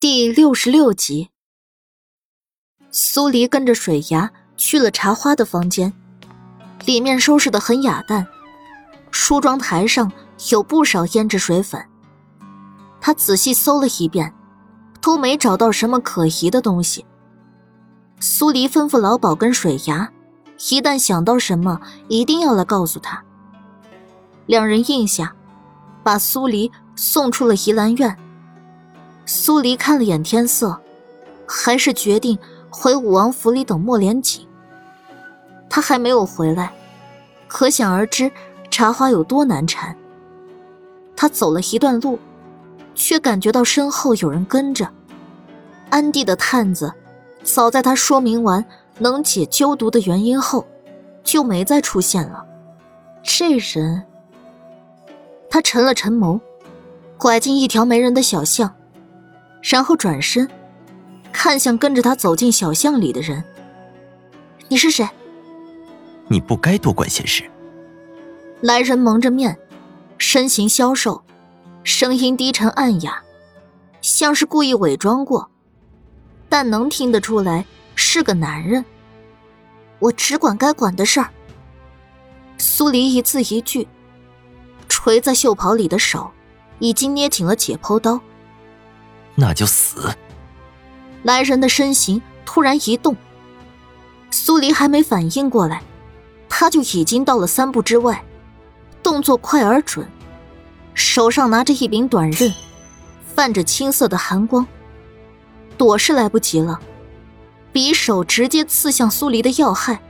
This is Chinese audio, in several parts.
第六十六集，苏黎跟着水牙去了茶花的房间，里面收拾的很雅淡，梳妆台上有不少胭脂水粉。他仔细搜了一遍，都没找到什么可疑的东西。苏黎吩咐老鸨跟水牙，一旦想到什么，一定要来告诉他。两人应下，把苏黎送出了怡兰院。苏黎看了眼天色，还是决定回武王府里等莫连锦。他还没有回来，可想而知茶花有多难缠。他走了一段路，却感觉到身后有人跟着。安帝的探子，早在他说明完能解鸠毒的原因后，就没再出现了。这人，他沉了沉眸，拐进一条没人的小巷。然后转身，看向跟着他走进小巷里的人。你是谁？你不该多管闲事。来人蒙着面，身形消瘦，声音低沉暗哑，像是故意伪装过，但能听得出来是个男人。我只管该管的事儿。苏黎一字一句，垂在袖袍里的手已经捏紧了解剖刀。那就死！来人的身形突然一动，苏黎还没反应过来，他就已经到了三步之外，动作快而准，手上拿着一柄短刃，泛着青色的寒光。躲是来不及了，匕首直接刺向苏黎的要害，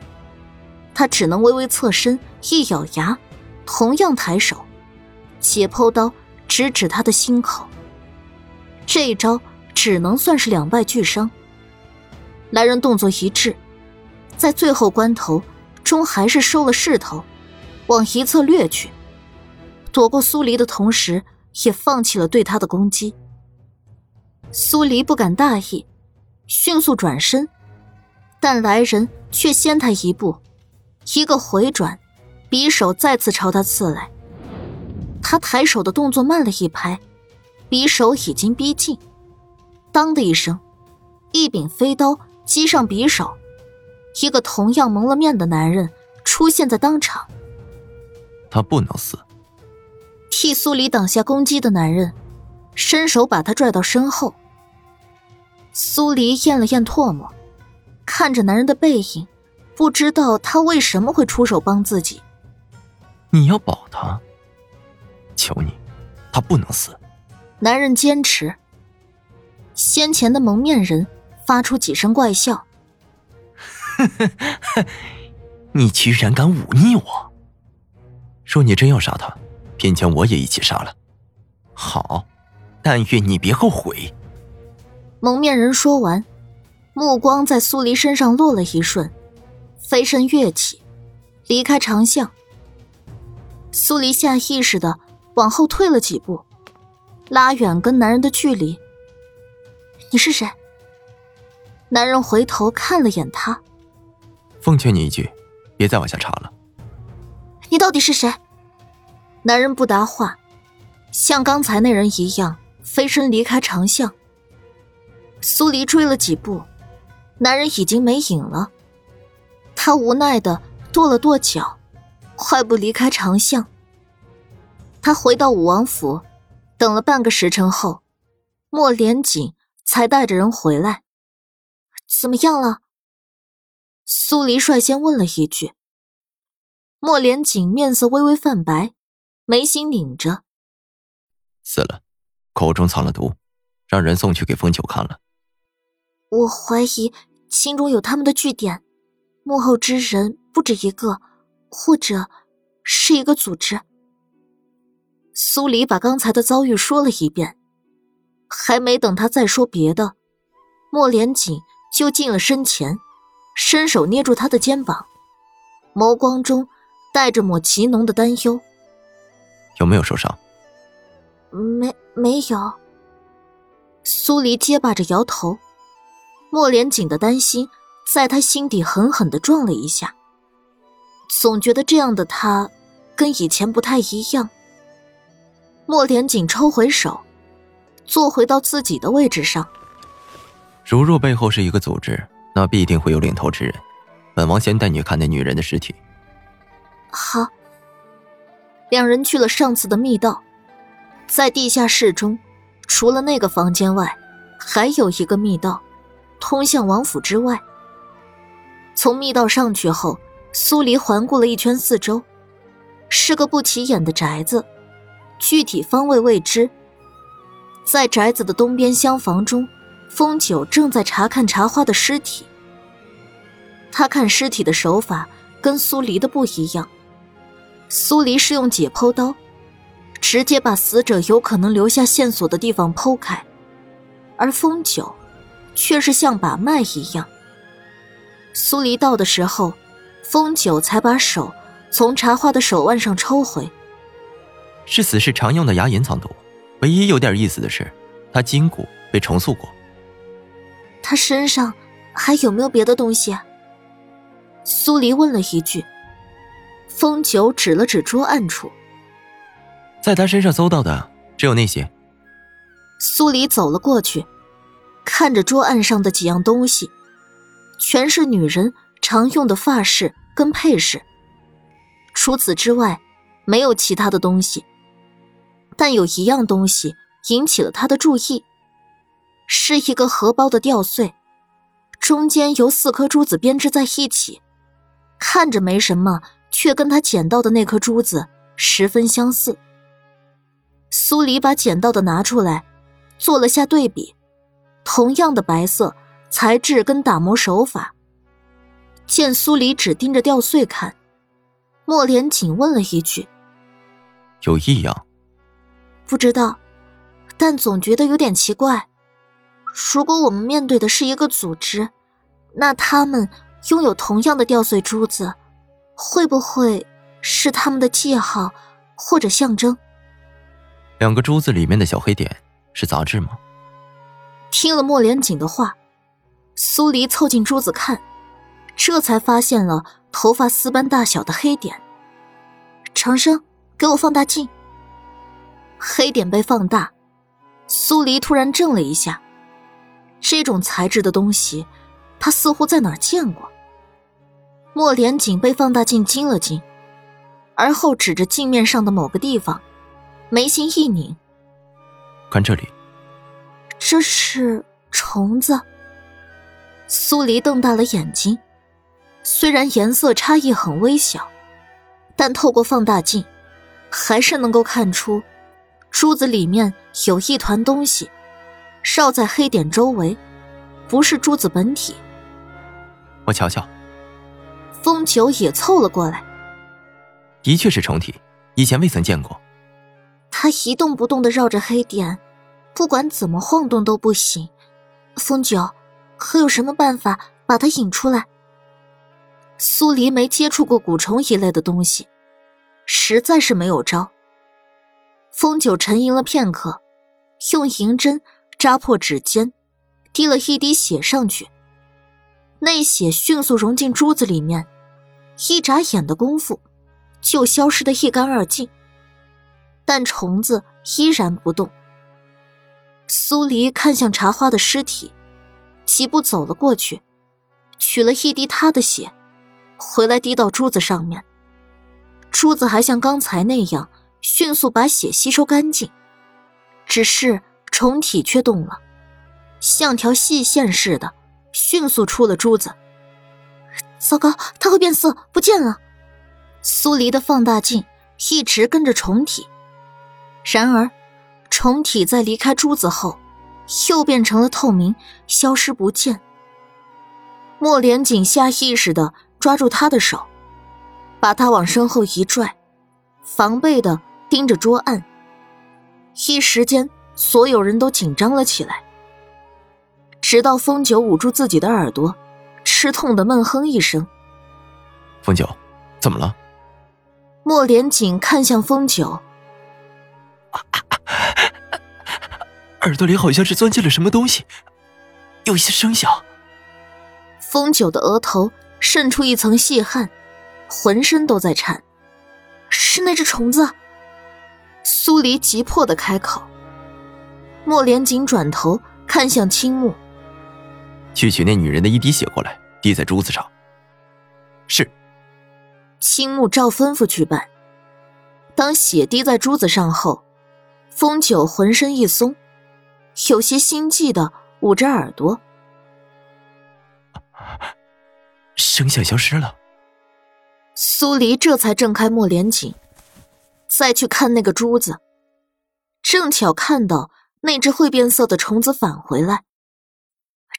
他只能微微侧身，一咬牙，同样抬手，解剖刀直指他的心口。这一招只能算是两败俱伤。来人动作一致，在最后关头，终还是收了势头，往一侧掠去，躲过苏黎的同时，也放弃了对他的攻击。苏黎不敢大意，迅速转身，但来人却先他一步，一个回转，匕首再次朝他刺来。他抬手的动作慢了一拍。匕首已经逼近，当的一声，一柄飞刀击上匕首，一个同样蒙了面的男人出现在当场。他不能死。替苏黎挡下攻击的男人，伸手把他拽到身后。苏黎咽了咽唾沫，看着男人的背影，不知道他为什么会出手帮自己。你要保他？求你，他不能死。男人坚持。先前的蒙面人发出几声怪笑：“ 你居然敢忤逆我！若你真要杀他，便将我也一起杀了。好，但愿你别后悔。”蒙面人说完，目光在苏黎身上落了一瞬，飞身跃起，离开长巷。苏黎下意识的往后退了几步。拉远跟男人的距离。你是谁？男人回头看了眼他。奉劝你一句，别再往下查了。你到底是谁？男人不答话，像刚才那人一样飞身离开长巷。苏黎追了几步，男人已经没影了。他无奈的跺了跺脚，快步离开长巷。他回到武王府。等了半个时辰后，莫连锦才带着人回来。怎么样了？苏黎率先问了一句。莫连锦面色微微泛白，眉心拧着。死了，口中藏了毒，让人送去给风九看了。我怀疑心中有他们的据点，幕后之人不止一个，或者是一个组织。苏黎把刚才的遭遇说了一遍，还没等他再说别的，莫连锦就近了身前，伸手捏住他的肩膀，眸光中带着抹极浓的担忧。有没有受伤？没，没有。苏黎结巴着摇头。莫连锦的担心在他心底狠狠的撞了一下，总觉得这样的他跟以前不太一样。莫连锦抽回手，坐回到自己的位置上。如若背后是一个组织，那必定会有领头之人。本王先带你看那女人的尸体。好。两人去了上次的密道，在地下室中，除了那个房间外，还有一个密道，通向王府之外。从密道上去后，苏黎环顾了一圈四周，是个不起眼的宅子，具体方位未知。在宅子的东边厢房中，风九正在查看茶花的尸体。他看尸体的手法跟苏黎的不一样。苏黎是用解剖刀，直接把死者有可能留下线索的地方剖开，而风九，却是像把脉一样。苏黎到的时候，风九才把手从茶花的手腕上抽回。是死士常用的牙龈藏毒，唯一有点意思的是，他筋骨被重塑过。他身上还有没有别的东西？苏黎问了一句。风九指了指桌案处，在他身上搜到的只有那些。苏黎走了过去，看着桌案上的几样东西，全是女人常用的发饰跟配饰。除此之外，没有其他的东西。但有一样东西引起了他的注意，是一个荷包的吊坠，中间由四颗珠子编织在一起，看着没什么。却跟他捡到的那颗珠子十分相似。苏黎把捡到的拿出来，做了下对比，同样的白色材质跟打磨手法。见苏黎只盯着吊穗看，莫连锦问了一句：“有异样？”“不知道，但总觉得有点奇怪。如果我们面对的是一个组织，那他们拥有同样的吊坠珠子。”会不会是他们的记号或者象征？两个珠子里面的小黑点是杂质吗？听了莫连锦的话，苏黎凑近珠子看，这才发现了头发丝般大小的黑点。长生，给我放大镜。黑点被放大，苏黎突然怔了一下，这种材质的东西，他似乎在哪儿见过。莫连锦被放大镜惊了惊，而后指着镜面上的某个地方，眉心一拧：“看这里，这是虫子。”苏黎瞪大了眼睛，虽然颜色差异很微小，但透过放大镜，还是能够看出珠子里面有一团东西，绕在黑点周围，不是珠子本体。我瞧瞧。风九也凑了过来，的确是虫体，以前未曾见过。他一动不动的绕着黑点，不管怎么晃动都不行。风九，可有什么办法把它引出来？苏黎没接触过蛊虫一类的东西，实在是没有招。风九沉吟了片刻，用银针扎破指尖，滴了一滴血上去。那血迅速融进珠子里面，一眨眼的功夫，就消失的一干二净。但虫子依然不动。苏黎看向茶花的尸体，几步走了过去，取了一滴他的血，回来滴到珠子上面。珠子还像刚才那样，迅速把血吸收干净，只是虫体却动了，像条细线似的。迅速出了珠子，糟糕，它会变色，不见了。苏黎的放大镜一直跟着虫体，然而虫体在离开珠子后，又变成了透明，消失不见。莫连锦下意识的抓住他的手，把他往身后一拽，防备的盯着桌案。一时间，所有人都紧张了起来。直到风九捂住自己的耳朵，吃痛的闷哼一声。风九，怎么了？莫连锦看向风九，耳朵里好像是钻进了什么东西，有一些声响。风九的额头渗出一层细汗，浑身都在颤。是那只虫子。苏黎急迫的开口。莫连锦转头看向青木，去取那女人的一滴血过来，滴在珠子上。是。青木照吩咐去办。当血滴在珠子上后，风九浑身一松，有些心悸的捂着耳朵，声响消失了。苏黎这才挣开莫连锦，再去看那个珠子，正巧看到那只会变色的虫子返回来。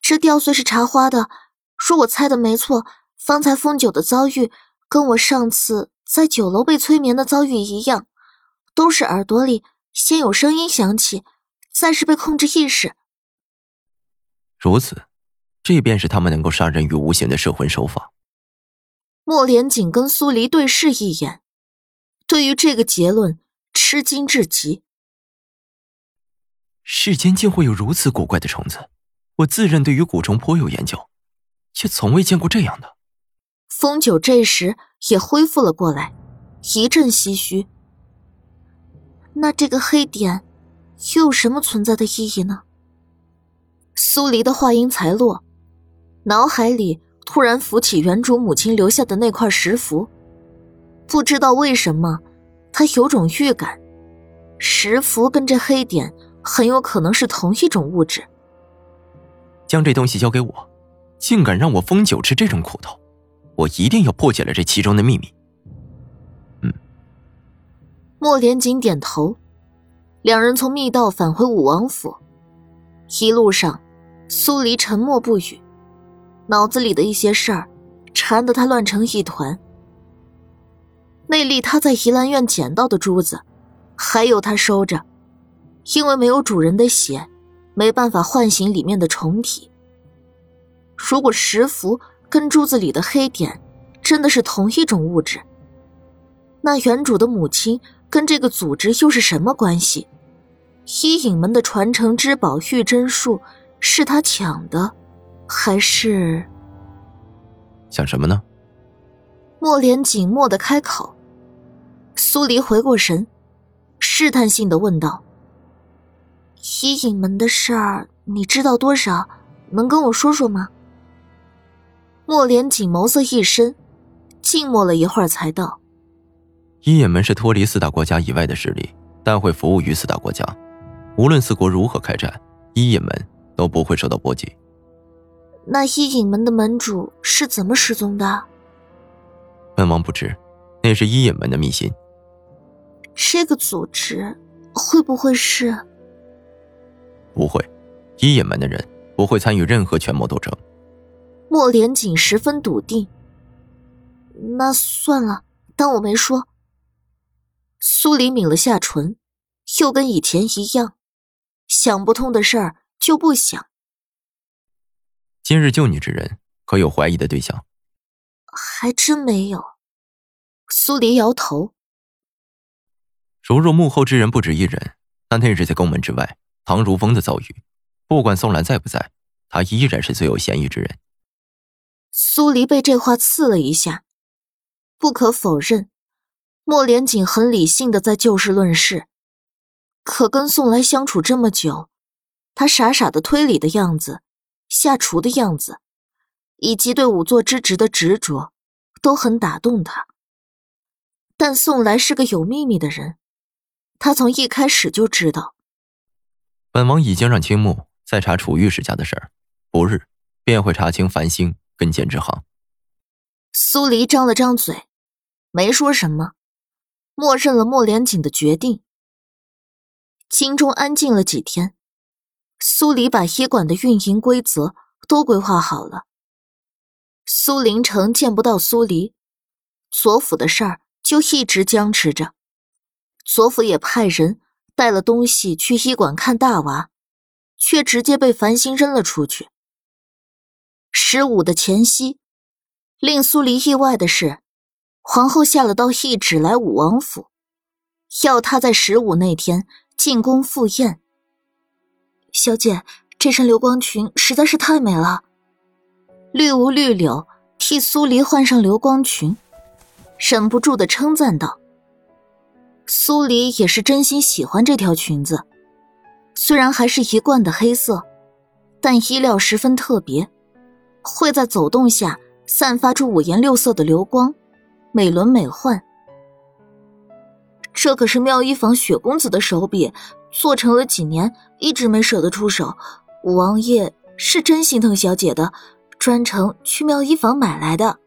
这吊穗是茶花的，说我猜的没错，方才风九的遭遇跟我上次在酒楼被催眠的遭遇一样，都是耳朵里先有声音响起，再是被控制意识。如此，这便是他们能够杀人于无形的摄魂手法。莫莲紧跟苏黎对视一眼，对于这个结论吃惊至极。世间竟会有如此古怪的虫子，我自认对于蛊虫颇有研究，却从未见过这样的。风九这时也恢复了过来，一阵唏嘘。那这个黑点又有什么存在的意义呢？苏黎的话音才落，脑海里。突然浮起原主母亲留下的那块石符，不知道为什么，他有种预感，石符跟这黑点很有可能是同一种物质。将这东西交给我，竟敢让我风九吃这种苦头，我一定要破解了这其中的秘密。嗯。莫连锦点头，两人从密道返回武王府，一路上，苏黎沉默不语。脑子里的一些事儿，缠得他乱成一团。那粒他在怡兰院捡到的珠子，还有他收着，因为没有主人的血，没办法唤醒里面的虫体。如果石符跟珠子里的黑点真的是同一种物质，那原主的母亲跟这个组织又是什么关系？伊影门的传承之宝玉真术是他抢的？还是想什么呢？莫莲紧默的开口。苏黎回过神，试探性的问道：“伊影门的事儿，你知道多少？能跟我说说吗？”莫连锦眸色一深，静默了一会儿，才道：“伊影门是脱离四大国家以外的势力，但会服务于四大国家。无论四国如何开战，伊影门都不会受到波及。”那伊影门的门主是怎么失踪的？本王不知，那是伊影门的秘辛。这个组织会不会是？不会，一野门的人不会参与任何权谋斗争。莫连锦十分笃定。那算了，当我没说。苏黎抿了下唇，又跟以前一样，想不通的事儿就不想。今日救你之人，可有怀疑的对象？还真没有。苏黎摇头。如若幕后之人不止一人，那那日在宫门之外，唐如风的遭遇，不管宋兰在不在，他依然是最有嫌疑之人。苏黎被这话刺了一下。不可否认，莫连锦很理性的在就事论事，可跟宋来相处这么久，他傻傻的推理的样子。下厨的样子，以及对仵作之职的执着，都很打动他。但宋来是个有秘密的人，他从一开始就知道。本王已经让青木在查楚玉世家的事儿，不日便会查清繁星跟简之行。苏黎张了张嘴，没说什么，默认了莫连锦的决定。京中安静了几天。苏黎把医馆的运营规则都规划好了。苏林城见不到苏黎，左府的事儿就一直僵持着。左府也派人带了东西去医馆看大娃，却直接被繁星扔了出去。十五的前夕，令苏黎意外的是，皇后下了道懿旨来武王府，要他在十五那天进宫赴宴。小姐，这身流光裙实在是太美了。绿无绿柳替苏黎换上流光裙，忍不住的称赞道：“苏黎也是真心喜欢这条裙子，虽然还是一贯的黑色，但衣料十分特别，会在走动下散发出五颜六色的流光，美轮美奂。这可是妙衣坊雪公子的手笔，做成了几年，一直没舍得出手。五王爷是真心疼小姐的，专程去妙衣坊买来的。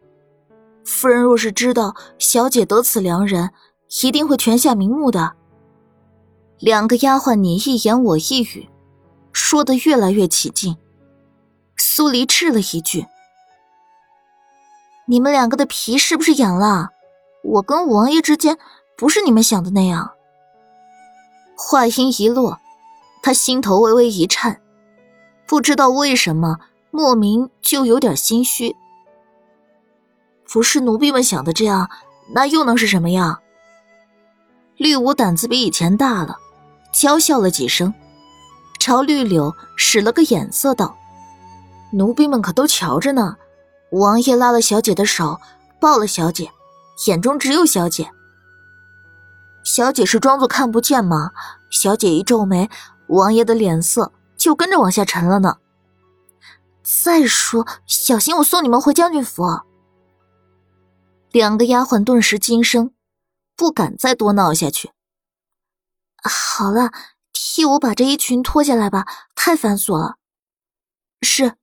夫人若是知道小姐得此良人，一定会全下瞑目的。两个丫鬟你一言我一语，说的越来越起劲。苏黎斥了一句：“你们两个的皮是不是痒了？我跟五王爷之间不是你们想的那样。”话音一落，他心头微微一颤，不知道为什么，莫名就有点心虚。不是奴婢们想的这样，那又能是什么样？绿芜胆子比以前大了，娇笑了几声，朝绿柳使了个眼色，道：“奴婢们可都瞧着呢。王爷拉了小姐的手，抱了小姐，眼中只有小姐。小姐是装作看不见吗？小姐一皱眉，王爷的脸色就跟着往下沉了呢。再说，小心我送你们回将军府。”两个丫鬟顿时惊声，不敢再多闹下去。好了，替我把这衣裙脱下来吧，太繁琐了。是。